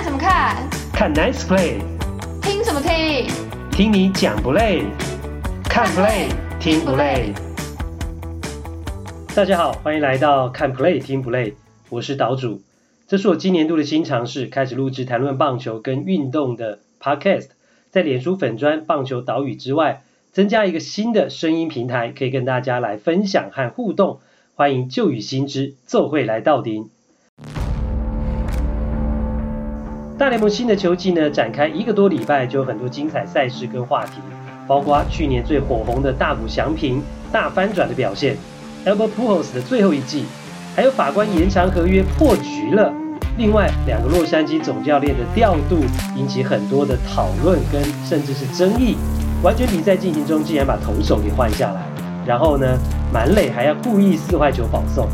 看什么看？看 Nice Play。听什么听？听你讲不累？看 Play 听不累？大家好，欢迎来到看 Play 听不累。我是岛主，这是我今年度的新尝试，开始录制谈论棒球跟运动的 Podcast，在脸书粉专棒球岛屿之外，增加一个新的声音平台，可以跟大家来分享和互动。欢迎旧雨新知，奏会来到顶。大联盟新的球季呢，展开一个多礼拜，就有很多精彩赛事跟话题，包括去年最火红的大谷翔平大翻转的表现，Albert Pujols 的最后一季，还有法官延长合约破局了。另外两个洛杉矶总教练的调度引起很多的讨论跟甚至是争议。完全比赛进行中，竟然把投手给换下来，然后呢，满垒还要故意四坏球保送。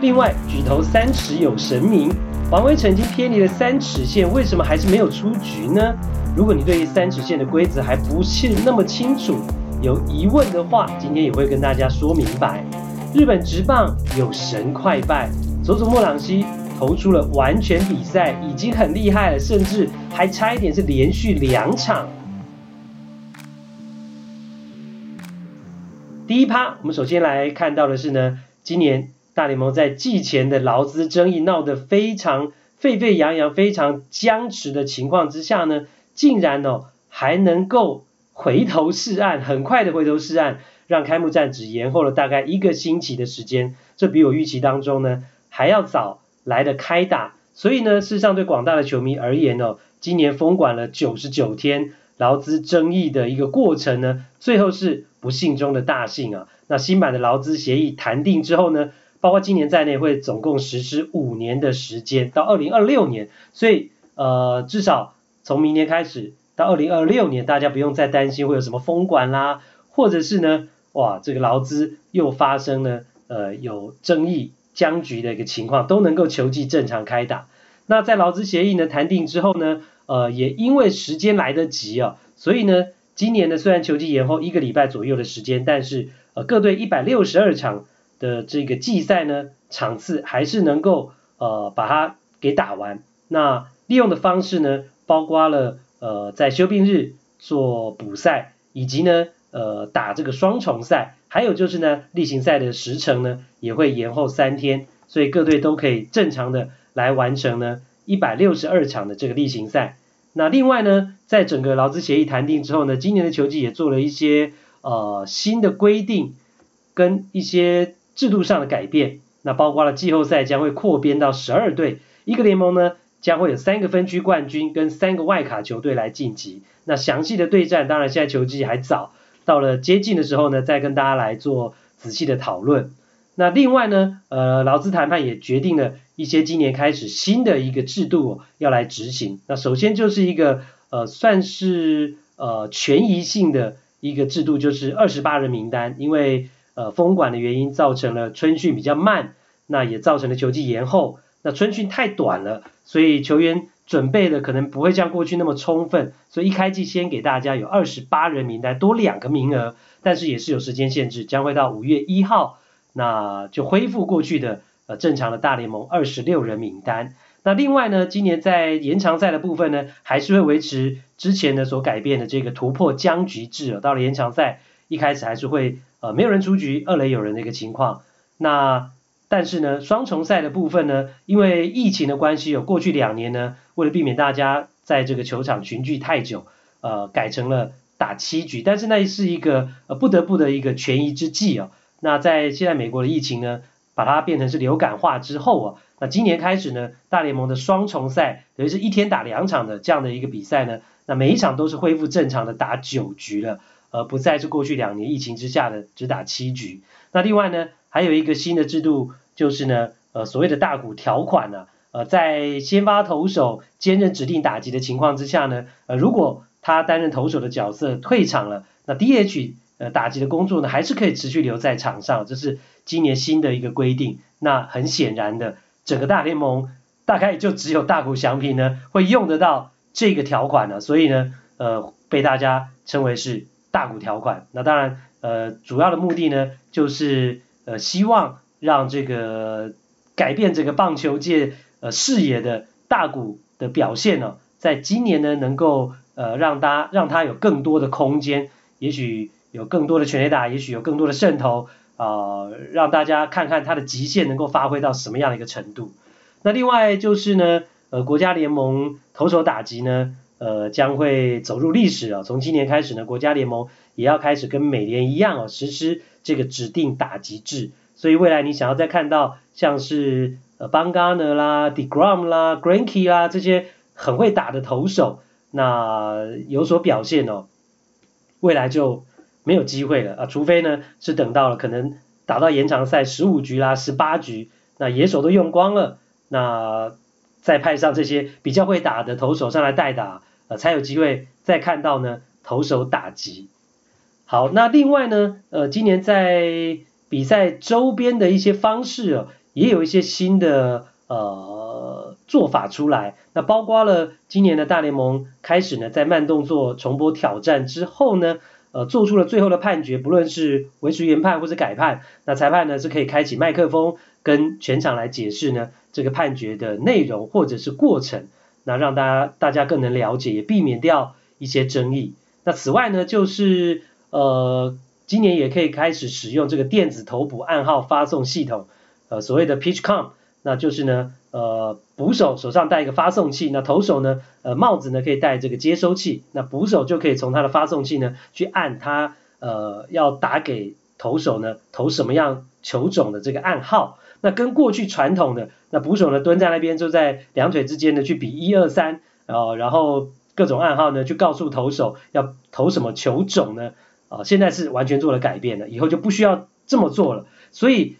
另外，举头三尺有神明。王威曾经偏离了三尺线，为什么还是没有出局呢？如果你对于三尺线的规则还不是那么清楚，有疑问的话，今天也会跟大家说明白。日本职棒有神快拜，佐佐木朗希投出了完全比赛，已经很厉害了，甚至还差一点是连续两场。第一趴，我们首先来看到的是呢，今年。大联盟在季前的劳资争议闹得非常沸沸扬扬、非常僵持的情况之下呢，竟然哦还能够回头是岸，很快的回头是岸，让开幕战只延后了大概一个星期的时间，这比我预期当中呢还要早来的开打。所以呢，事实上对广大的球迷而言哦，今年封管了九十九天劳资争议的一个过程呢，最后是不幸中的大幸啊。那新版的劳资协议谈定之后呢，包括今年在内，会总共实施五年的时间，到二零二六年。所以，呃，至少从明年开始到二零二六年，大家不用再担心会有什么封管啦，或者是呢，哇，这个劳资又发生呢呃有争议僵局的一个情况，都能够球季正常开打。那在劳资协议呢谈定之后呢，呃，也因为时间来得及啊，所以呢，今年呢虽然球季延后一个礼拜左右的时间，但是呃各队一百六十二场。的这个季赛呢，场次还是能够呃把它给打完。那利用的方式呢，包括了呃在休病日做补赛，以及呢呃打这个双重赛，还有就是呢例行赛的时程呢也会延后三天，所以各队都可以正常的来完成呢一百六十二场的这个例行赛。那另外呢，在整个劳资协议谈定之后呢，今年的球季也做了一些呃新的规定跟一些。制度上的改变，那包括了季后赛将会扩编到十二队，一个联盟呢将会有三个分区冠军跟三个外卡球队来晋级。那详细的对战，当然现在球季还早，到了接近的时候呢，再跟大家来做仔细的讨论。那另外呢，呃，劳资谈判也决定了一些今年开始新的一个制度要来执行。那首先就是一个呃，算是呃权宜性的一个制度，就是二十八人名单，因为。呃，封管的原因造成了春训比较慢，那也造成了球季延后。那春训太短了，所以球员准备的可能不会像过去那么充分，所以一开季先给大家有二十八人名单，多两个名额，但是也是有时间限制，将会到五月一号，那就恢复过去的呃正常的大联盟二十六人名单。那另外呢，今年在延长赛的部分呢，还是会维持之前的所改变的这个突破僵局制，到了延长赛一开始还是会。呃，没有人出局，二垒有人的一个情况。那但是呢，双重赛的部分呢，因为疫情的关系，有过去两年呢，为了避免大家在这个球场群聚太久，呃，改成了打七局。但是那是一个呃不得不的一个权宜之计哦。那在现在美国的疫情呢，把它变成是流感化之后啊，那今年开始呢，大联盟的双重赛等于是一天打两场的这样的一个比赛呢，那每一场都是恢复正常的打九局了。呃，不再是过去两年疫情之下的只打七局。那另外呢，还有一个新的制度，就是呢，呃，所谓的大谷条款呢，呃，在先发投手兼任指定打击的情况之下呢，呃，如果他担任投手的角色退场了，那 DH 呃打击的工作呢，还是可以持续留在场上，这是今年新的一个规定。那很显然的，整个大联盟大概就只有大谷翔平呢会用得到这个条款了，所以呢，呃，被大家称为是。大谷条款，那当然，呃，主要的目的呢，就是呃，希望让这个改变这个棒球界呃视野的大谷的表现呢，在今年呢能够呃让大家让他有更多的空间，也许有更多的全垒打，也许有更多的渗透啊、呃，让大家看看他的极限能够发挥到什么样的一个程度。那另外就是呢，呃，国家联盟投手打击呢，呃，将会走入历史啊。从今年开始呢，国家联盟也要开始跟美联一样哦，实施这个指定打击制。所以未来你想要再看到像是呃邦加纳啦、DeGrom 啦、Greinke 啦这些很会打的投手，那有所表现哦，未来就没有机会了啊，除非呢是等到了可能打到延长赛十五局啦、十八局，那野手都用光了。那再派上这些比较会打的投手上来代打，呃，才有机会再看到呢投手打击。好，那另外呢，呃，今年在比赛周边的一些方式哦，也有一些新的呃做法出来。那包括了今年的大联盟开始呢，在慢动作重播挑战之后呢，呃，做出了最后的判决，不论是维持原判或者改判，那裁判呢是可以开启麦克风跟全场来解释呢这个判决的内容或者是过程，那让大家大家更能了解，也避免掉一些争议。那此外呢，就是呃，今年也可以开始使用这个电子投捕暗号发送系统，呃，所谓的 PitchCom，那就是呢。呃，捕手手上带一个发送器，那投手呢，呃，帽子呢可以戴这个接收器，那捕手就可以从他的发送器呢去按他呃要打给投手呢投什么样球种的这个暗号，那跟过去传统的那捕手呢蹲在那边就在两腿之间呢去比一二三，然后然后各种暗号呢去告诉投手要投什么球种呢，啊、现在是完全做了改变了，以后就不需要这么做了，所以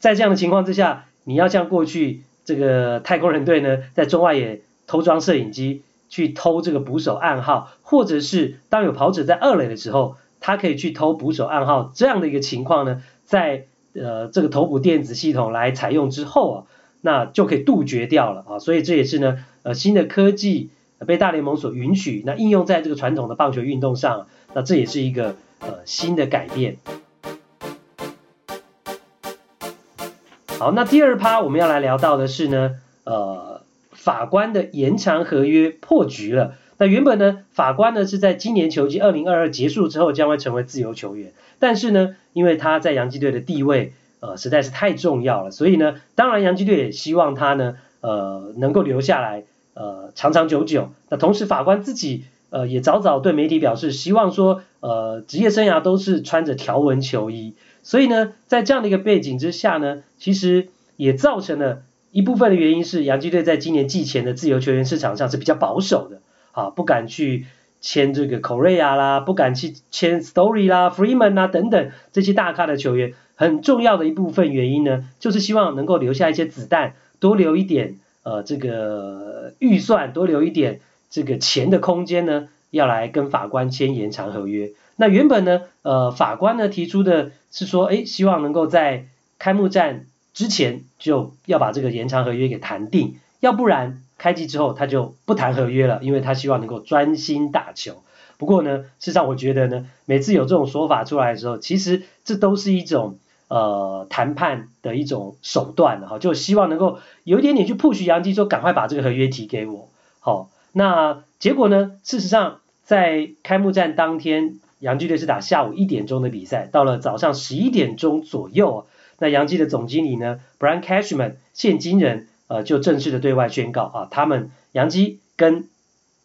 在这样的情况之下，你要像过去。这个太空人队呢，在中外野偷装摄影机去偷这个捕手暗号，或者是当有跑者在二垒的时候，他可以去偷捕手暗号，这样的一个情况呢，在呃这个投捕电子系统来采用之后啊，那就可以杜绝掉了啊，所以这也是呢呃新的科技被大联盟所允许，那应用在这个传统的棒球运动上，那这也是一个呃新的改变。好，那第二趴我们要来聊到的是呢，呃，法官的延长合约破局了。那原本呢，法官呢是在今年球季二零二二结束之后将会成为自由球员，但是呢，因为他在洋基队的地位呃实在是太重要了，所以呢，当然洋基队也希望他呢呃能够留下来呃长长久久。那同时法官自己呃也早早对媒体表示，希望说呃职业生涯都是穿着条纹球衣。所以呢，在这样的一个背景之下呢，其实也造成了一部分的原因是，洋基队在今年季前的自由球员市场上是比较保守的，啊，不敢去签这个 Correa 啦，不敢去签 Story 啦、Freeman 啦等等这些大咖的球员。很重要的一部分原因呢，就是希望能够留下一些子弹，多留一点呃这个预算，多留一点这个钱的空间呢，要来跟法官签延长合约。那原本呢，呃，法官呢提出的是说，诶，希望能够在开幕战之前就要把这个延长合约给谈定，要不然开季之后他就不谈合约了，因为他希望能够专心打球。不过呢，事实上我觉得呢，每次有这种说法出来的时候，其实这都是一种呃谈判的一种手段哈，就希望能够有一点点去 push 洋基说，赶快把这个合约提给我。好，那结果呢，事实上在开幕战当天。杨基队是打下午一点钟的比赛，到了早上十一点钟左右，那杨基的总经理呢，Brian Cashman 现金人，呃，就正式的对外宣告啊，他们杨基跟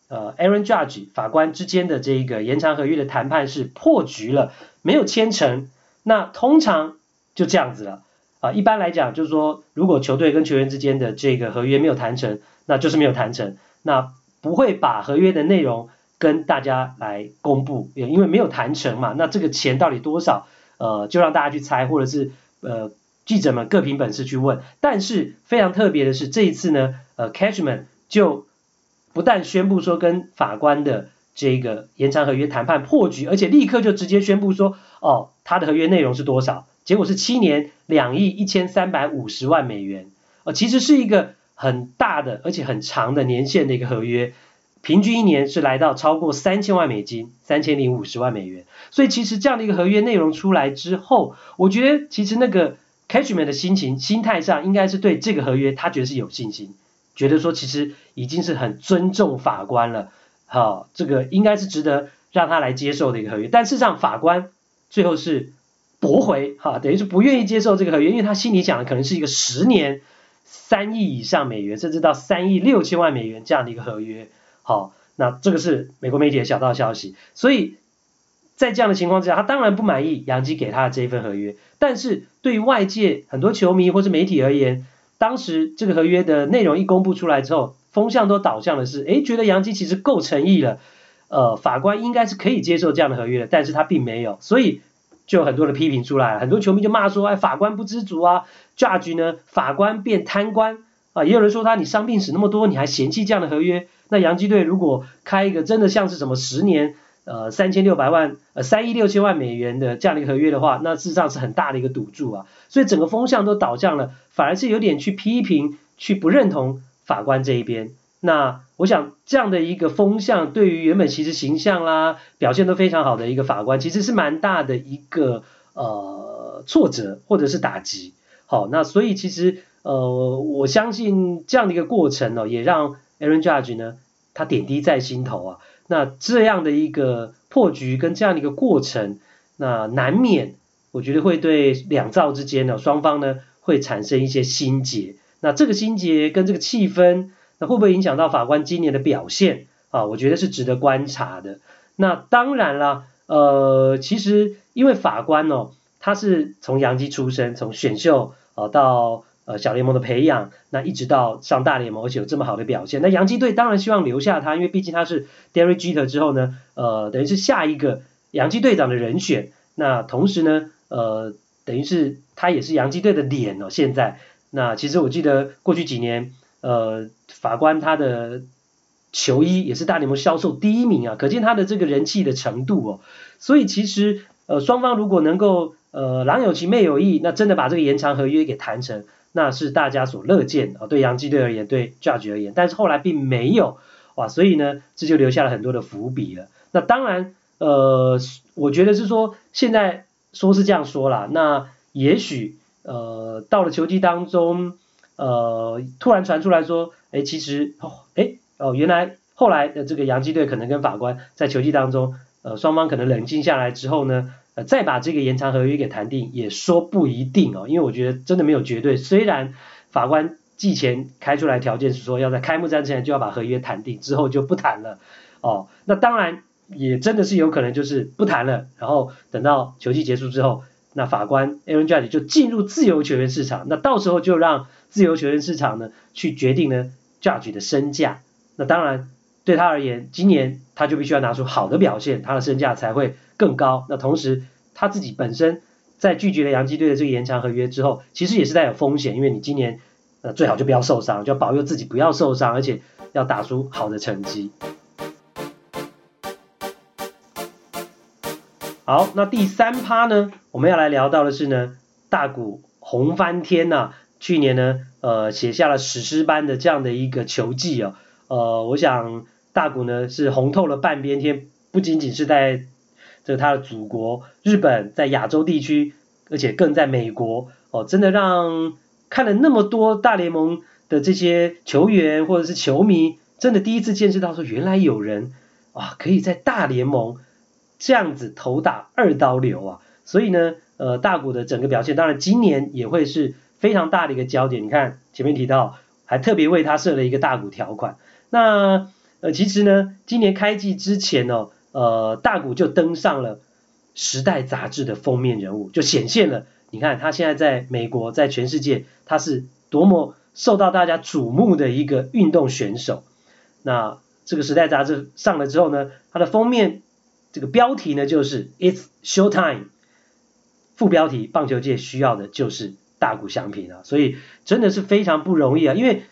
呃 Aaron Judge 法官之间的这一个延长合约的谈判是破局了，没有签成。那通常就这样子了啊，一般来讲就是说，如果球队跟球员之间的这个合约没有谈成，那就是没有谈成，那不会把合约的内容。跟大家来公布，也因为没有谈成嘛，那这个钱到底多少？呃，就让大家去猜，或者是呃记者们各凭本事去问。但是非常特别的是，这一次呢，呃，Cashman 就不但宣布说跟法官的这个延长合约谈判破局，而且立刻就直接宣布说，哦，他的合约内容是多少？结果是七年两亿一千三百五十万美元，呃，其实是一个很大的而且很长的年限的一个合约。平均一年是来到超过三千万美金，三千零五十万美元。所以其实这样的一个合约内容出来之后，我觉得其实那个 Cashman 的心情、心态上应该是对这个合约他觉得是有信心，觉得说其实已经是很尊重法官了，好，这个应该是值得让他来接受的一个合约。但事实上法官最后是驳回，哈，等于是不愿意接受这个合约，因为他心里想的可能是一个十年三亿以上美元，甚至到三亿六千万美元这样的一个合约，好，那这个是美国媒体的小道消息，所以。在这样的情况之下，他当然不满意杨基给他的这一份合约。但是对于外界很多球迷或是媒体而言，当时这个合约的内容一公布出来之后，风向都导向的是，诶，觉得杨基其实够诚意了，呃，法官应该是可以接受这样的合约的。但是他并没有，所以就有很多的批评出来，很多球迷就骂说，哎，法官不知足啊，Judge 呢，法官变贪官啊，也有人说他，你伤病史那么多，你还嫌弃这样的合约？那杨基队如果开一个真的像是什么十年？呃，三千六百万，呃，三亿六千万美元的这样的一个合约的话，那事实上是很大的一个赌注啊，所以整个风向都倒向了，反而是有点去批评，去不认同法官这一边。那我想这样的一个风向，对于原本其实形象啦、表现都非常好的一个法官，其实是蛮大的一个呃挫折或者是打击。好，那所以其实呃，我相信这样的一个过程呢、也让 Aaron Judge 呢，他点滴在心头啊。那这样的一个破局跟这样的一个过程，那难免我觉得会对两造之间呢，双方呢会产生一些心结。那这个心结跟这个气氛，那会不会影响到法官今年的表现啊？我觉得是值得观察的。那当然啦，呃，其实因为法官哦，他是从洋基出身，从选秀啊到。呃，小联盟的培养，那一直到上大联盟，而且有这么好的表现，那洋基队当然希望留下他，因为毕竟他是 Derek Jeter 之后呢，呃，等于是下一个洋基队长的人选。那同时呢，呃，等于是他也是洋基队的脸哦。现在，那其实我记得过去几年，呃，法官他的球衣也是大联盟销售第一名啊，可见他的这个人气的程度哦。所以其实，呃，双方如果能够呃郎有情妹有意，那真的把这个延长合约给谈成。那是大家所乐见啊，对洋基队而言，对 Judge 而言，但是后来并没有哇，所以呢，这就留下了很多的伏笔了。那当然，呃，我觉得是说，现在说是这样说啦，那也许呃，到了球季当中，呃，突然传出来说，哎，其实哦，哎，哦，原来后来的这个洋基队可能跟法官在球季当中，呃，双方可能冷静下来之后呢。呃，再把这个延长合约给谈定，也说不一定哦，因为我觉得真的没有绝对。虽然法官季前开出来条件是说要在开幕战之前就要把合约谈定，之后就不谈了哦。那当然也真的是有可能就是不谈了，然后等到球季结束之后，那法官 Aaron Judge 就进入自由球员市场，那到时候就让自由球员市场呢去决定呢 Judge 的身价。那当然对他而言，今年他就必须要拿出好的表现，他的身价才会。更高。那同时，他自己本身在拒绝了洋基队的这个延长合约之后，其实也是带有风险，因为你今年呃最好就不要受伤，就要保佑自己不要受伤，而且要打出好的成绩。好，那第三趴呢，我们要来聊到的是呢，大谷红翻天呐、去年呢，呃，写下了史诗般的这样的一个球季哦，呃，我想大谷呢是红透了半边天，不仅仅是在这他的祖国日本，在亚洲地区，而且更在美国哦，真的让看了那么多大联盟的这些球员或者是球迷，真的第一次见识到说，原来有人啊可以在大联盟这样子投打二刀流啊！所以呢，呃，大谷的整个表现，当然今年也会是非常大的一个焦点。你看前面提到，还特别为他设了一个大谷条款。那呃，其实呢，今年开季之前哦。呃，大谷就登上了《时代》杂志的封面人物，就显现了，你看他现在在美国，在全世界，他是多么受到大家瞩目的一个运动选手。那这个《时代》杂志上了之后呢，它的封面这个标题呢就是 “It's Showtime”，副标题“棒球界需要的就是大谷翔平啊”，所以真的是非常不容易啊，因为。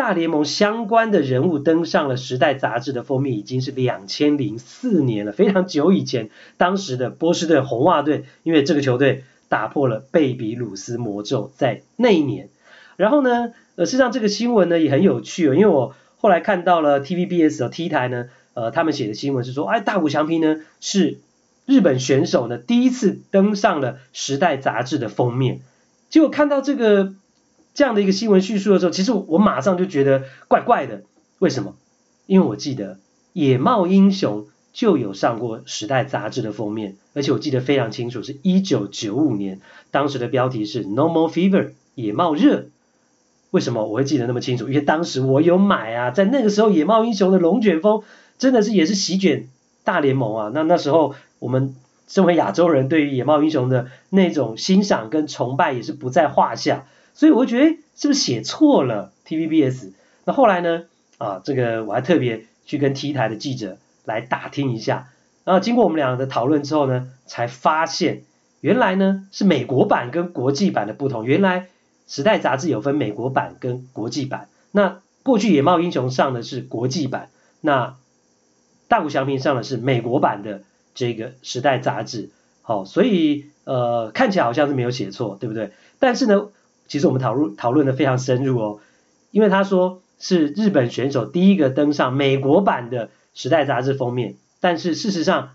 大联盟相关的人物登上了《时代》杂志的封面，已经是两千零四年了，非常久以前。当时的波士顿红袜队，因为这个球队打破了贝比鲁斯魔咒，在那一年。然后呢，呃，事实上这个新闻呢也很有趣哦，因为我后来看到了 TVBS 的 T 台呢，呃，他们写的新闻是说，哎，大谷翔平呢是日本选手呢第一次登上了《时代》杂志的封面。结果看到这个。这样的一个新闻叙述的时候，其实我马上就觉得怪怪的。为什么？因为我记得《野茂英雄》就有上过《时代》杂志的封面，而且我记得非常清楚，是一九九五年，当时的标题是 “No More Fever”，野茂热。为什么我会记得那么清楚？因为当时我有买啊，在那个时候，《野茂英雄》的龙卷风真的是也是席卷大联盟啊。那那时候我们。身为亚洲人，对于野茂英雄的那种欣赏跟崇拜也是不在话下，所以我会觉得，是不是写错了 TVBS？那后来呢？啊，这个我还特别去跟 T 台的记者来打听一下，然后经过我们俩的讨论之后呢，才发现原来呢是美国版跟国际版的不同。原来《时代》杂志有分美国版跟国际版，那过去野猫英雄上的是国际版，那大谷翔平上的是美国版的。这个时代杂志，好，所以呃看起来好像是没有写错，对不对？但是呢，其实我们讨论讨论的非常深入哦，因为他说是日本选手第一个登上美国版的时代杂志封面，但是事实上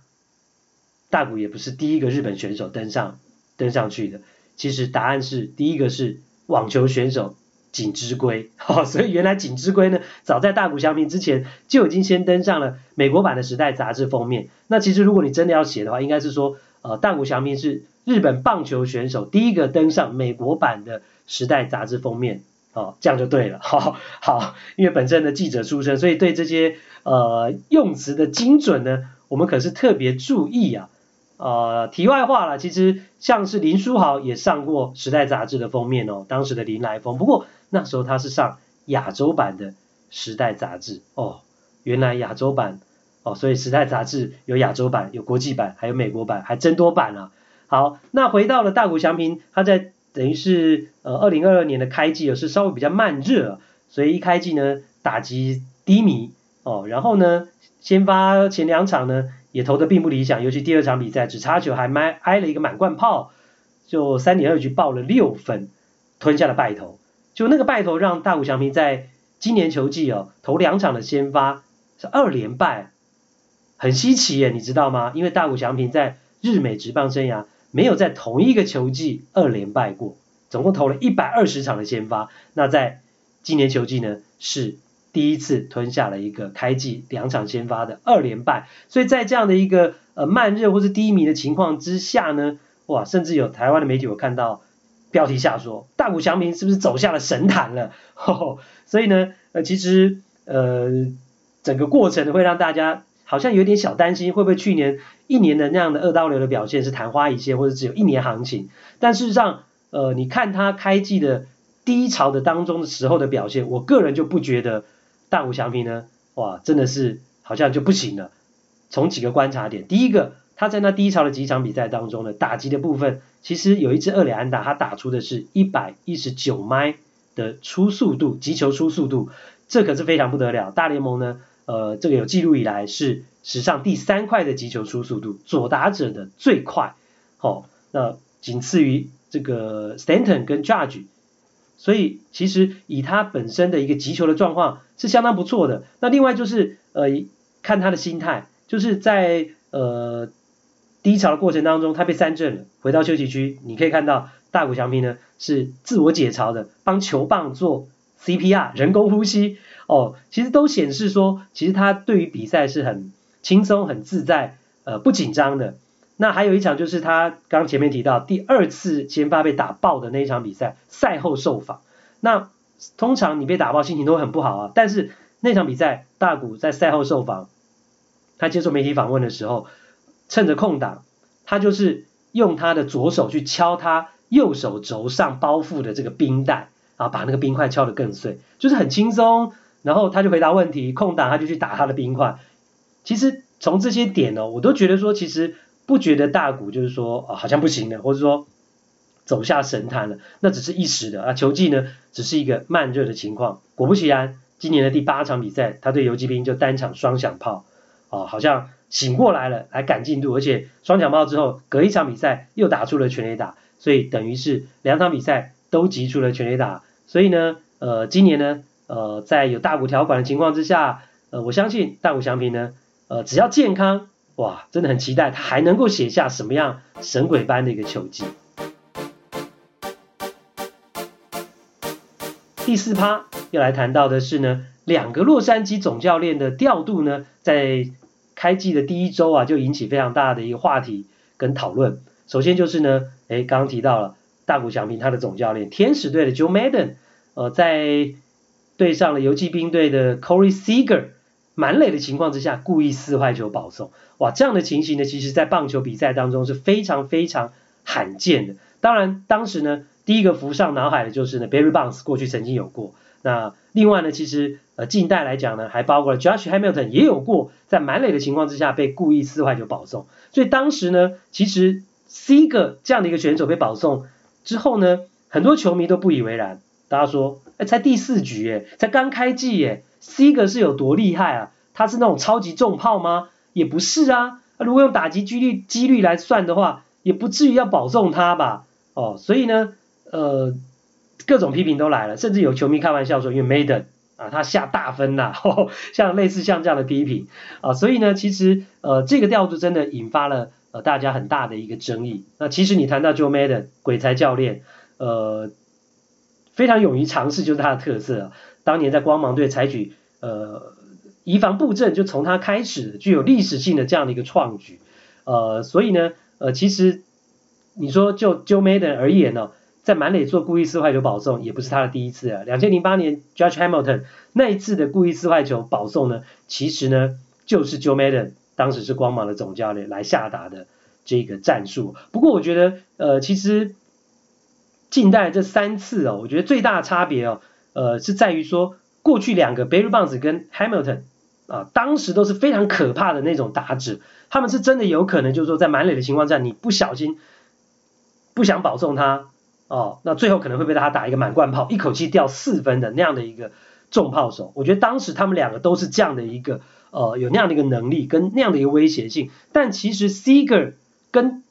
大谷也不是第一个日本选手登上登上去的，其实答案是第一个是网球选手。锦织圭，好，所以原来锦织圭呢，早在大谷翔平之前就已经先登上了美国版的《时代》杂志封面。那其实如果你真的要写的话，应该是说，呃，大谷翔平是日本棒球选手第一个登上美国版的《时代》杂志封面，哦，这样就对了，好，好，因为本身的记者出身，所以对这些呃用词的精准呢，我们可是特别注意啊。呃，题外话了，其实像是林书豪也上过《时代》杂志的封面哦，当时的林来疯。不过那时候他是上亚洲版的《时代》杂志哦，原来亚洲版哦，所以《时代》杂志有亚洲版、有国际版、还有美国版，还真多版啊。好，那回到了大谷翔平，他在等于是呃二零二二年的开季，是稍微比较慢热，所以一开季呢打击低迷哦，然后呢先发前两场呢。也投的并不理想，尤其第二场比赛只差球还挨挨了一个满贯炮，就三点二局爆了六分，吞下了败投。就那个败投让大谷翔平在今年球季哦投两场的先发是二连败，很稀奇耶，你知道吗？因为大谷翔平在日美职棒生涯没有在同一个球季二连败过，总共投了一百二十场的先发，那在今年球季呢是。第一次吞下了一个开季两场先发的二连败，所以在这样的一个呃慢热或是低迷的情况之下呢，哇，甚至有台湾的媒体我看到标题下说大谷翔平是不是走下了神坛了？呵呵，所以呢，呃，其实呃整个过程会让大家好像有点小担心，会不会去年一年的那样的二刀流的表现是昙花一现，或者只有一年行情？但事实上，呃，你看他开季的低潮的当中的时候的表现，我个人就不觉得。大谷翔平呢？哇，真的是好像就不行了。从几个观察点，第一个，他在那低潮的几场比赛当中呢，打击的部分其实有一支二垒安打，他打出的是一百一十九迈的初速度，击球初速度，这可是非常不得了。大联盟呢，呃，这个有记录以来是史上第三快的击球出速度，左打者的最快。好、哦，那仅次于这个 Stanton 跟 Judge。所以其实以他本身的一个击球的状况是相当不错的。那另外就是呃看他的心态，就是在呃低潮的过程当中，他被三振了，回到休息区，你可以看到大谷翔平呢是自我解嘲的，帮球棒做 CPR 人工呼吸哦，其实都显示说，其实他对于比赛是很轻松、很自在，呃不紧张的。那还有一场就是他刚前面提到第二次先发被打爆的那一场比赛，赛后受访。那通常你被打爆心情都很不好啊，但是那场比赛大谷在赛后受访，他接受媒体访问的时候，趁着空档，他就是用他的左手去敲他右手肘上包覆的这个冰袋，啊，把那个冰块敲得更碎，就是很轻松。然后他就回答问题，空档他就去打他的冰块。其实从这些点呢，我都觉得说其实。不觉得大谷就是说啊好像不行了，或者说走下神坛了，那只是一时的啊。球季呢只是一个慢热的情况。果不其然，今年的第八场比赛，他对游击兵就单场双响炮，啊好像醒过来了，来赶进度，而且双响炮之后，隔一场比赛又打出了全垒打，所以等于是两场比赛都击出了全垒打。所以呢，呃，今年呢，呃，在有大谷条款的情况之下，呃，我相信大谷翔平呢，呃，只要健康。哇，真的很期待他还能够写下什么样神鬼般的一个球技。第四趴要来谈到的是呢，两个洛杉矶总教练的调度呢，在开季的第一周啊，就引起非常大的一个话题跟讨论。首先就是呢，哎，刚刚提到了大谷翔平他的总教练，天使队的 Joe Madden，呃，在对上了游骑兵队的 Corey Seager，满垒的情况之下，故意撕坏球保送。哇，这样的情形呢，其实在棒球比赛当中是非常非常罕见的。当然，当时呢，第一个浮上脑海的就是呢，Barry Bonds 过去曾经有过。那另外呢，其实呃近代来讲呢，还包括了 Josh Hamilton 也有过在满垒的情况之下被故意撕坏球保送。所以当时呢，其实 C 个这样的一个选手被保送之后呢，很多球迷都不以为然。大家说，哎，才第四局耶，才刚开季耶，Seager 是有多厉害啊？他是那种超级重炮吗？也不是啊。如果用打击几率几率来算的话，也不至于要保送他吧？哦，所以呢，呃，各种批评都来了，甚至有球迷开玩笑说，因为 Maddon 啊，他下大分呐，像类似像这样的批评啊，所以呢，其实呃，这个调度真的引发了呃大家很大的一个争议。那其实你谈到 Joe Maddon 鬼才教练，呃。非常勇于尝试就是他的特色啊。当年在光芒队采取呃移防布阵，就从他开始，具有历史性的这样的一个创举。呃，所以呢，呃，其实你说就 Joe Madden 而言呢，哦，在满垒做故意四坏球保送也不是他的第一次啊。两千零八年 Judge Hamilton 那一次的故意四坏球保送呢，其实呢就是 Joe Madden 当时是光芒的总教练来下达的这个战术。不过我觉得呃其实。近代这三次哦，我觉得最大的差别哦，呃，是在于说过去两个 Barry Bonds 跟 Hamilton 啊，当时都是非常可怕的那种打者，他们是真的有可能就是说在满垒的情况下，你不小心不想保送他哦，那最后可能会被他打一个满贯炮，一口气掉四分的那样的一个重炮手。我觉得当时他们两个都是这样的一个呃，有那样的一个能力跟那样的一个威胁性，但其实 Seager 跟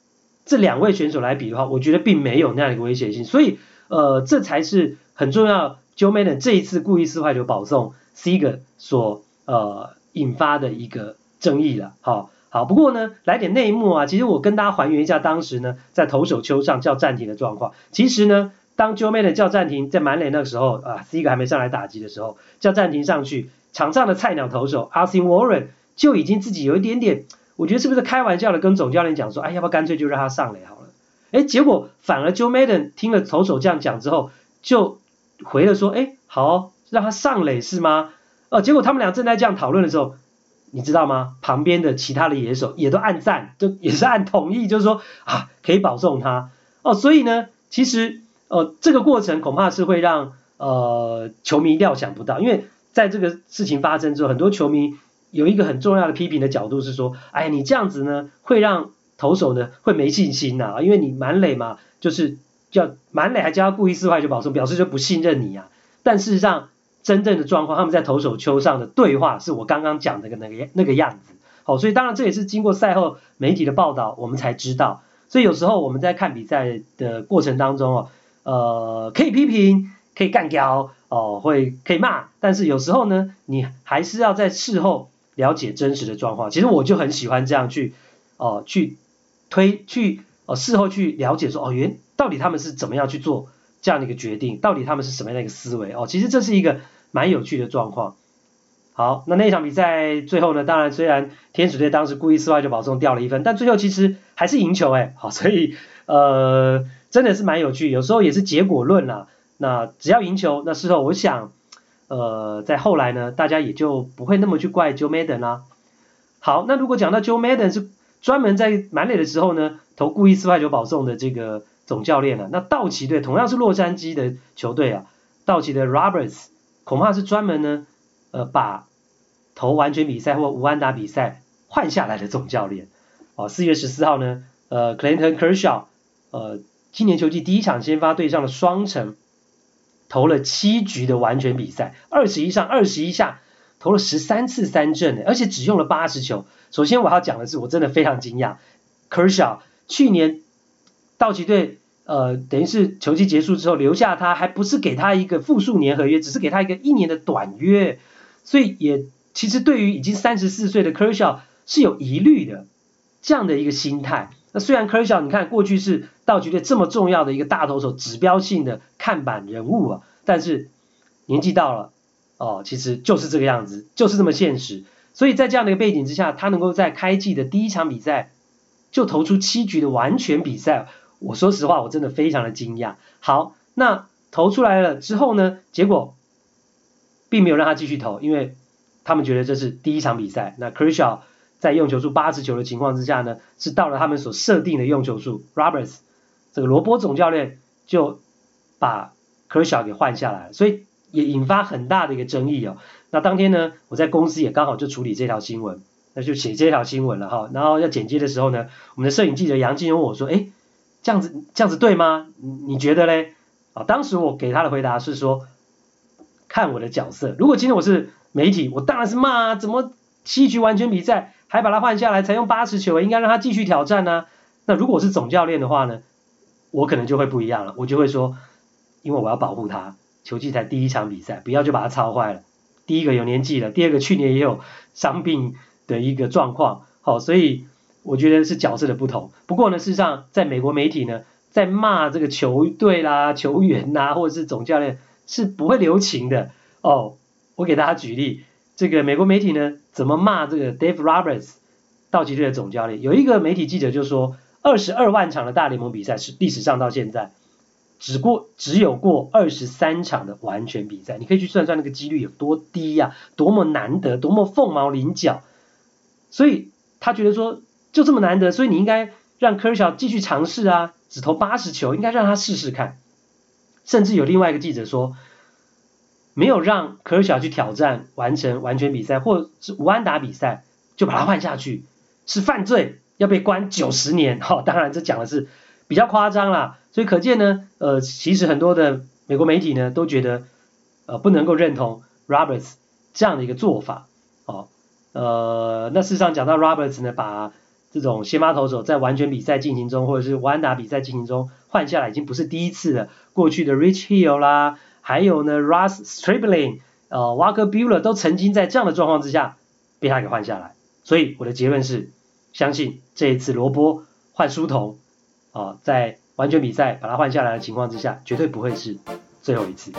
这两位选手来比的话，我觉得并没有那样的一个危险性，所以呃，这才是很重要。Joe Madden 这一次故意四坏球保送 s e g e r 所呃引发的一个争议了。好，好，不过呢，来点内幕啊，其实我跟大家还原一下当时呢在投手丘上叫暂停的状况。其实呢，当 Joe Madden 叫暂停在满垒那个时候啊 s e g e r 还没上来打击的时候，叫暂停上去，场上的菜鸟投手 Austin Warren 就已经自己有一点点。我觉得是不是开玩笑的跟总教练讲说，哎，要不要干脆就让他上垒好了？哎，结果反而 Joe Madden 听了投手这样讲之后，就回了说，哎，好，让他上垒是吗？哦，结果他们俩正在这样讨论的时候，你知道吗？旁边的其他的野手也都按赞，就也是按同意，就是说啊，可以保送他。哦，所以呢，其实呃，这个过程恐怕是会让呃球迷料想不到，因为在这个事情发生之后，很多球迷。有一个很重要的批评的角度是说，哎，你这样子呢，会让投手呢会没信心呐，因为你满垒嘛，就是叫满垒还叫他故意四坏球保送，表示就不信任你啊。但事实上，真正的状况，他们在投手丘上的对话，是我刚刚讲的那个那个样子。好，所以当然这也是经过赛后媒体的报道，我们才知道。所以有时候我们在看比赛的过程当中哦，呃，可以批评，可以干掉，哦，会可以骂，但是有时候呢，你还是要在事后。了解真实的状况，其实我就很喜欢这样去，哦、去推去，哦、事后去了解说，哦，原到底他们是怎么样去做这样的一个决定，到底他们是什么样的一个思维，哦，其实这是一个蛮有趣的状况。好，那那场比赛最后呢，当然虽然天使队当时故意四坏球保送掉了一分，但最后其实还是赢球，哎，好，所以呃，真的是蛮有趣，有时候也是结果论啦。那只要赢球，那事后我想。呃，在后来呢，大家也就不会那么去怪 Joe Madden 啦。好，那如果讲到 Joe Madden 是专门在满垒的时候呢，投故意四坏球保送的这个总教练啊，那道奇队同样是洛杉矶的球队啊，道奇的 Roberts 恐怕是专门呢，呃，把投完全比赛或无安打比赛换下来的总教练。哦，四月十四号呢，呃，Clayton Kershaw，呃，今年球季第一场先发对上了双城。投了七局的完全比赛，二十一上二十一下，投了十三次三振，而且只用了八十球。首先我要讲的是，我真的非常惊讶，Kershaw 去年道奇队呃，等于是球季结束之后留下他，还不是给他一个复数年合约，只是给他一个一年的短约，所以也其实对于已经三十四岁的 Kershaw 是有疑虑的这样的一个心态。那虽然 Kershaw 你看过去是道奇队这么重要的一个大投手，指标性的看板人物啊，但是年纪到了，哦，其实就是这个样子，就是这么现实。所以在这样的一个背景之下，他能够在开季的第一场比赛就投出七局的完全比赛，我说实话，我真的非常的惊讶。好，那投出来了之后呢，结果并没有让他继续投，因为他们觉得这是第一场比赛。那 Kershaw 在用球数八十球的情况之下呢，是到了他们所设定的用球数，Roberts 这个罗波总教练就把 k e r s h a 给换下来，所以也引发很大的一个争议哦。那当天呢，我在公司也刚好就处理这条新闻，那就写这条新闻了哈。然后要剪接的时候呢，我们的摄影记者杨静问我说：“哎，这样子这样子对吗？你觉得嘞？”啊，当时我给他的回答是说：“看我的角色，如果今天我是媒体，我当然是骂啊，怎么七局完全比赛还把他换下来，才用八十球，应该让他继续挑战呢？那如果我是总教练的话呢，我可能就会不一样了，我就会说，因为我要保护他，球季才第一场比赛，不要就把他操坏了。”第一个有年纪了，第二个去年也有伤病的一个状况，好，所以我觉得是角色的不同。不过呢，事实上在美国媒体呢，在骂这个球队啦、球员呐，或者是总教练是不会留情的哦。我给大家举例，这个美国媒体呢怎么骂这个 Dave Roberts，道奇队的总教练？有一个媒体记者就说，二十二万场的大联盟比赛是历史上到现在。只过只有过二十三场的完全比赛，你可以去算算那个几率有多低呀、多么难得，多么凤毛麟角。所以他觉得说，就这么难得，所以你应该让科尔乔继续尝试啊，只投八十球，应该让他试试看。甚至有另外一个记者说，没有让科尔乔去挑战完成完全比赛，或是无安打比赛，就把他换下去，是犯罪，要被关九十年。哈、哦，当然这讲的是比较夸张啦。所以可见呢，呃，其实很多的美国媒体呢都觉得，呃，不能够认同 Roberts 这样的一个做法，哦，呃，那事实上讲到 Roberts 呢，把这种先发投手在完全比赛进行中或者是无安打比赛进行中换下来，已经不是第一次了。过去的 Rich Hill 啦，还有呢 Russ Stripling，呃，Walker Buehler 都曾经在这样的状况之下被他给换下来。所以我的结论是，相信这一次罗波换书童，啊、在完全比赛把他换下来的情况之下，绝对不会是最后一次。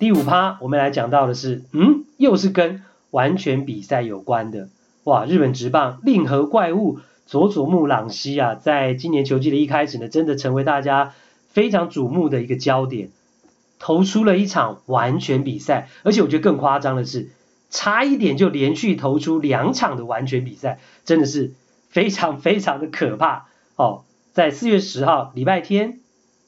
第五趴，我们来讲到的是，嗯，又是跟完全比赛有关的。哇，日本职棒令和怪物佐佐木朗希啊，在今年球季的一开始呢，真的成为大家非常瞩目的一个焦点，投出了一场完全比赛，而且我觉得更夸张的是。差一点就连续投出两场的完全比赛，真的是非常非常的可怕哦。在四月十号礼拜天，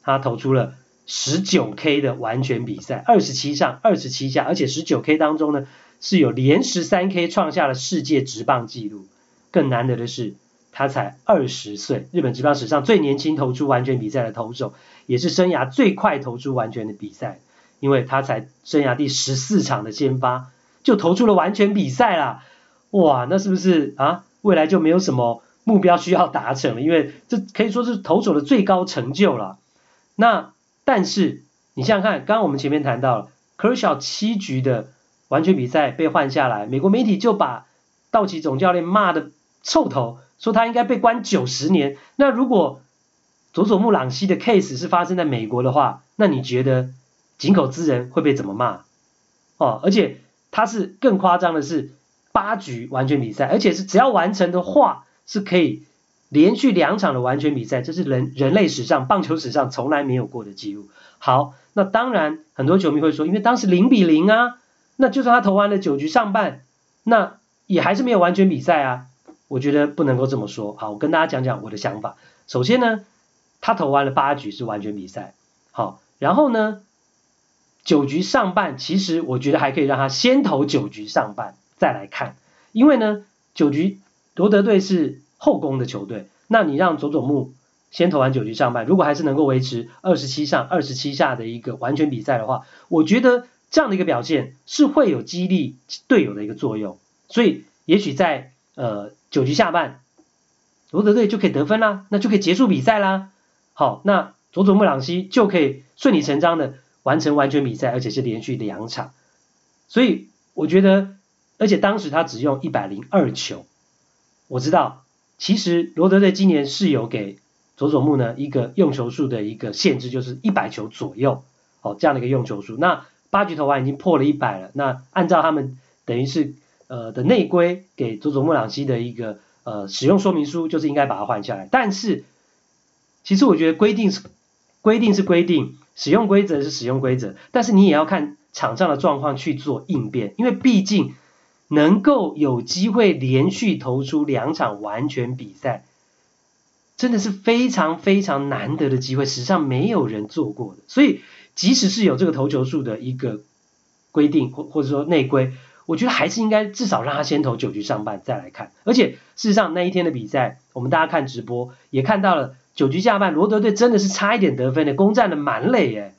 他投出了十九 K 的完全比赛，二十七上二十七下，而且十九 K 当中呢是有连十三 K 创下了世界职棒纪录。更难得的是，他才二十岁，日本职棒史上最年轻投出完全比赛的投手，也是生涯最快投出完全的比赛，因为他才生涯第十四场的先发。就投出了完全比赛啦，哇，那是不是啊？未来就没有什么目标需要达成了，因为这可以说是投手的最高成就了。那但是你想想看，刚刚我们前面谈到了科尔七局的完全比赛被换下来，美国媒体就把道奇总教练骂的臭头，说他应该被关九十年。那如果佐佐木朗希的 case 是发生在美国的话，那你觉得井口资人会被怎么骂？哦，而且。他是更夸张的是八局完全比赛，而且是只要完成的话是可以连续两场的完全比赛，这是人人类史上棒球史上从来没有过的记录。好，那当然很多球迷会说，因为当时零比零啊，那就算他投完了九局上半，那也还是没有完全比赛啊。我觉得不能够这么说。好，我跟大家讲讲我的想法。首先呢，他投完了八局是完全比赛。好，然后呢，九局上半，其实我觉得还可以让他先投九局上半再来看，因为呢，九局罗德队是后攻的球队，那你让佐佐木先投完九局上半，如果还是能够维持二十七上二十七下的一个完全比赛的话，我觉得这样的一个表现是会有激励队友的一个作用，所以也许在呃九局下半，罗德队就可以得分啦，那就可以结束比赛啦。好，那佐佐木朗希就可以顺理成章的。完成完全比赛，而且是连续两场，所以我觉得，而且当时他只用一百零二球。我知道，其实罗德队今年是有给佐佐木呢一个用球数的一个限制，就是一百球左右哦，这样的一个用球数。那八局投完已经破了一百了，那按照他们等于是呃的内规给佐佐木朗希的一个呃使用说明书，就是应该把它换下来。但是其实我觉得规定是规定是规定，使用规则是使用规则，但是你也要看场上的状况去做应变，因为毕竟能够有机会连续投出两场完全比赛。真的是非常非常难得的机会，史上没有人做过的。所以，即使是有这个投球数的一个规定，或或者说内规，我觉得还是应该至少让他先投九局上半再来看。而且，事实上那一天的比赛，我们大家看直播也看到了，九局下半罗德队真的是差一点得分的，攻占了满垒耶。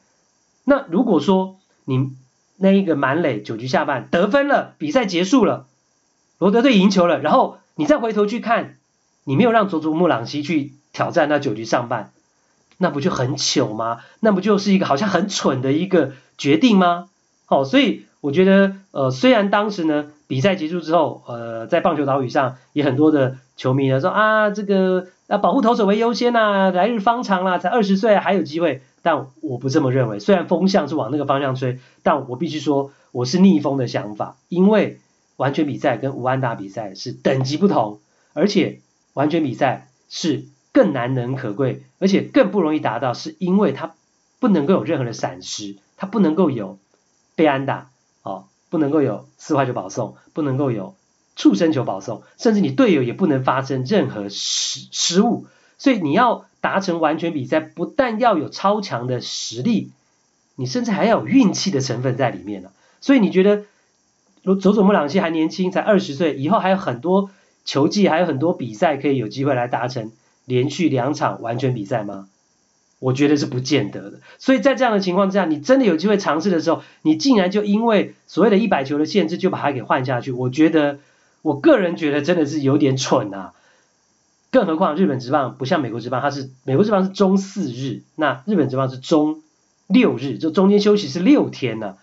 那如果说你那一个满垒九局下半得分了，比赛结束了，罗德队赢球了，然后你再回头去看。你没有让佐佐木朗希去挑战那九局上半，那不就很糗吗？那不就是一个好像很蠢的一个决定吗？好、哦，所以我觉得，呃，虽然当时呢比赛结束之后，呃，在棒球岛屿上也很多的球迷呢说啊，这个那保护投手为优先呐、啊，来日方长啦、才二十岁还有机会，但我不这么认为。虽然风向是往那个方向吹，但我必须说我是逆风的想法，因为完全比赛跟无安打比赛是等级不同，而且。完全比赛是更难能可贵，而且更不容易达到，是因为它不能够有任何的闪失，它不能够有被安打，哦，不能够有四坏球保送，不能够有触身球保送，甚至你队友也不能发生任何失失误。所以你要达成完全比赛，不但要有超强的实力，你甚至还要有运气的成分在里面呢。所以你觉得，如佐佐木朗希还年轻，才二十岁，以后还有很多。球技还有很多比赛可以有机会来达成连续两场完全比赛吗？我觉得是不见得的。所以在这样的情况之下，你真的有机会尝试的时候，你竟然就因为所谓的一百球的限制就把它给换下去，我觉得，我个人觉得真的是有点蠢啊。更何况日本职棒不像美国职棒，它是美国职棒是中四日，那日本职棒是中六日，就中间休息是六天呢、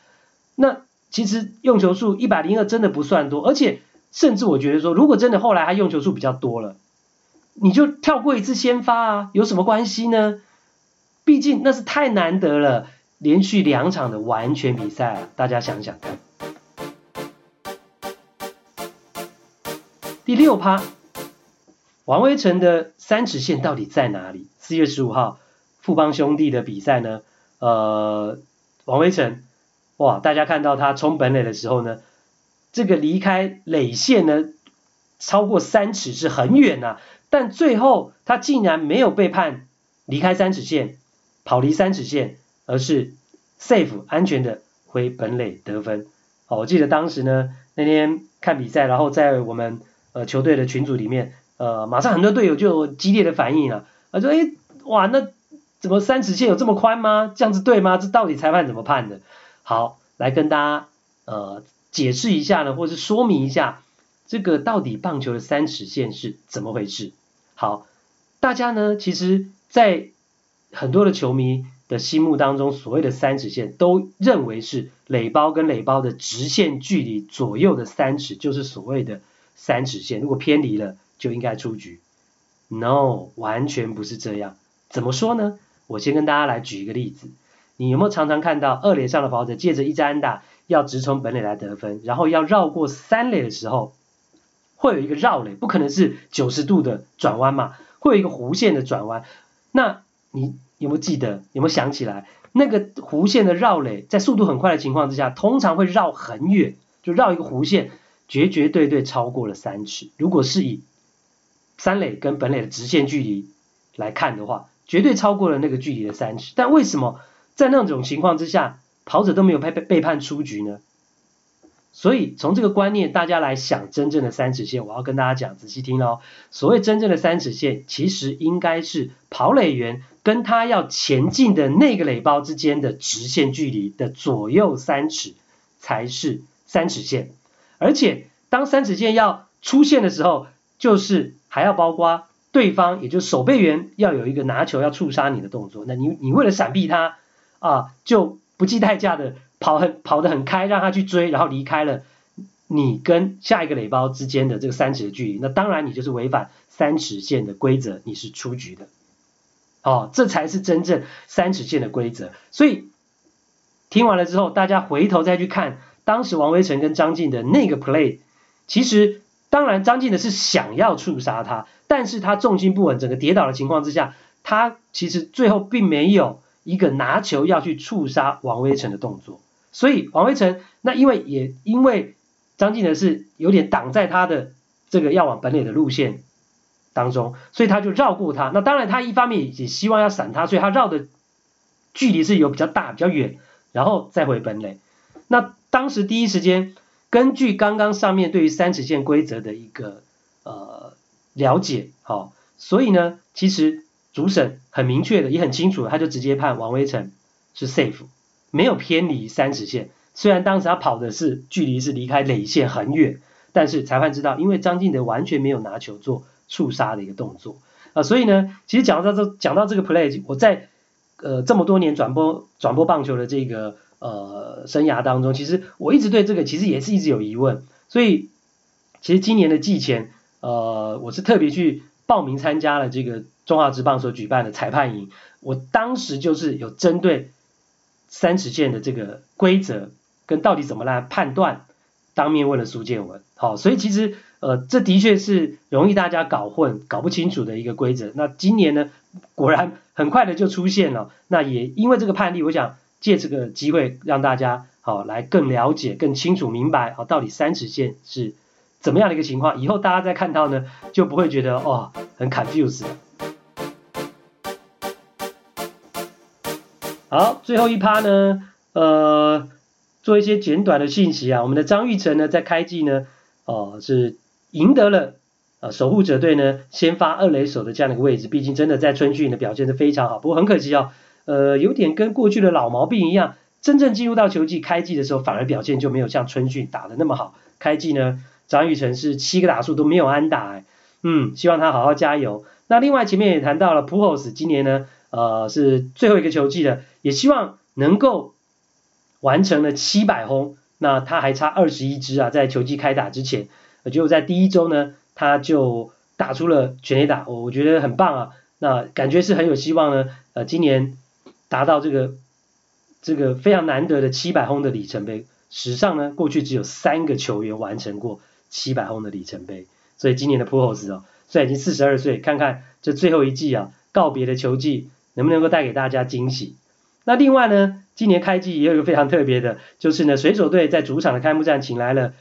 那其实用球数一百零二真的不算多，而且。甚至我觉得说，如果真的后来他用球数比较多了，你就跳过一次先发啊，有什么关系呢？毕竟那是太难得了，连续两场的完全比赛啊，大家想想看。第六趴，王威晨的三尺线到底在哪里？四月十五号富邦兄弟的比赛呢？呃，王威晨，哇，大家看到他冲本垒的时候呢？这个离开垒线呢，超过三尺是很远呐、啊，但最后他竟然没有被判离开三尺线，跑离三尺线，而是 safe 安全的回本垒得分。好，我记得当时呢，那天看比赛，然后在我们呃球队的群组里面，呃，马上很多队友就激烈的反应了，他说：“哎，哇，那怎么三尺线有这么宽吗？这样子对吗？这到底裁判怎么判的？”好，来跟大家呃。解释一下呢，或是说明一下，这个到底棒球的三尺线是怎么回事？好，大家呢，其实，在很多的球迷的心目当中，所谓的三尺线，都认为是垒包跟垒包的直线距离左右的三尺，就是所谓的三尺线。如果偏离了，就应该出局。No，完全不是这样。怎么说呢？我先跟大家来举一个例子。你有没有常常看到二垒上的跑者借着一支安打，要直冲本垒来得分，然后要绕过三垒的时候，会有一个绕垒，不可能是九十度的转弯嘛，会有一个弧线的转弯。那你有没有记得？有没有想起来？那个弧线的绕垒，在速度很快的情况之下，通常会绕很远，就绕一个弧线，绝绝对对超过了三尺。如果是以三垒跟本垒的直线距离来看的话，绝对超过了那个距离的三尺。但为什么在那种情况之下，跑者都没有被被判出局呢，所以从这个观念，大家来想真正的三尺线，我要跟大家讲，仔细听哦。所谓真正的三尺线，其实应该是跑垒员跟他要前进的那个垒包之间的直线距离的左右三尺才是三尺线。而且当三尺线要出现的时候，就是还要包括对方，也就是守备员要有一个拿球要触杀你的动作。那你你为了闪避他啊，就不计代价的跑很跑得很开，让他去追，然后离开了你跟下一个垒包之间的这个三尺的距离，那当然你就是违反三尺线的规则，你是出局的。哦，这才是真正三尺线的规则。所以听完了之后，大家回头再去看当时王威晨跟张晋的那个 play，其实当然张晋的是想要触杀他，但是他重心不稳，整个跌倒的情况之下，他其实最后并没有一个拿球要去触杀王威晨的动作。所以王威晨那因为也因为张进德是有点挡在他的这个要往本垒的路线当中，所以他就绕过他。那当然他一方面也希望要闪他，所以他绕的距离是有比较大、比较远，然后再回本垒。那当时第一时间根据刚刚上面对于三尺线规则的一个呃了解，好、哦，所以呢，其实主审很明确的也很清楚，他就直接判王威晨是 safe。没有偏离三尺线，虽然当时他跑的是距离是离开垒线很远，但是裁判知道，因为张敬德完全没有拿球做触杀的一个动作啊，所以呢，其实讲到这讲到这个 play，我在呃这么多年转播转播棒球的这个呃生涯当中，其实我一直对这个其实也是一直有疑问，所以其实今年的季前呃我是特别去报名参加了这个中华职棒所举办的裁判营，我当时就是有针对。三尺线的这个规则跟到底怎么来判断，当面问了苏建文，好，所以其实呃这的确是容易大家搞混、搞不清楚的一个规则。那今年呢，果然很快的就出现了。那也因为这个判例，我想借这个机会让大家好来更了解、更清楚明白，好到底三尺线是怎么样的一个情况。以后大家再看到呢，就不会觉得哦很 confused。好，最后一趴呢，呃，做一些简短的信息啊。我们的张玉成呢，在开季呢，哦、是赢得了呃守护者队呢先发二垒手的这样的一个位置。毕竟真的在春训的表现是非常好，不过很可惜、哦，呃，有点跟过去的老毛病一样，真正进入到球季开季的时候，反而表现就没有像春训打得那么好。开季呢，张育成是七个打数都没有安打，哎，嗯，希望他好好加油。那另外前面也谈到了 Pujols 今年呢。呃，是最后一个球季了，也希望能够完成了七百轰。那他还差二十一支啊，在球季开打之前，就在第一周呢，他就打出了全垒打，我我觉得很棒啊。那感觉是很有希望呢。呃，今年达到这个这个非常难得的七百轰的里程碑，史上呢过去只有三个球员完成过七百轰的里程碑，所以今年的 p u j o s 哦，虽然已经四十二岁，看看这最后一季啊，告别的球季。能不能够带给大家惊喜？那另外呢，今年开季也有一个非常特别的，就是呢，水手队在主场的开幕战请来了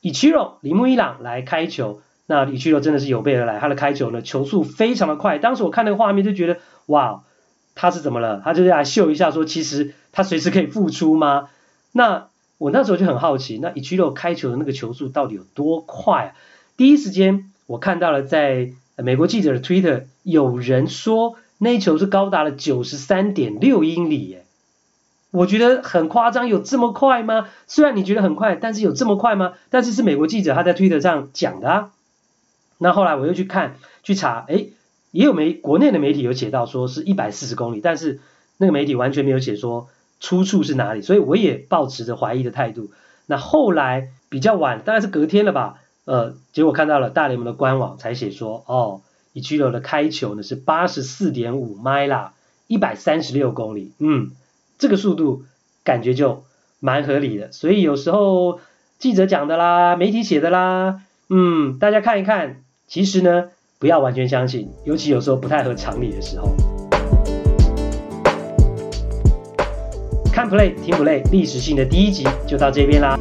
伊奇罗铃木一朗来开球。那伊奇罗真的是有备而来，他的开球呢，球速非常的快。当时我看那个画面就觉得，哇，他是怎么了？他就是来秀一下，说其实他随时可以复出吗？那我那时候就很好奇，那伊奇罗开球的那个球速到底有多快啊？第一时间我看到了在美国记者的 Twitter 有人说。那一球是高达了九十三点六英里耶，我觉得很夸张，有这么快吗？虽然你觉得很快，但是有这么快吗？但是是美国记者他在 Twitter 上讲的啊。那后来我又去看去查，诶，也有媒国内的媒体有写到说是一百四十公里，但是那个媒体完全没有写说出处是哪里，所以我也抱持着怀疑的态度。那后来比较晚，大概是隔天了吧，呃，结果看到了大联盟的官网才写说，哦。伊奇罗的开球呢是八十四点五迈啦，一百三十六公里，嗯，这个速度感觉就蛮合理的。所以有时候记者讲的啦，媒体写的啦，嗯，大家看一看，其实呢不要完全相信，尤其有时候不太合常理的时候。看 play 听 play 历史性的第一集就到这边啦。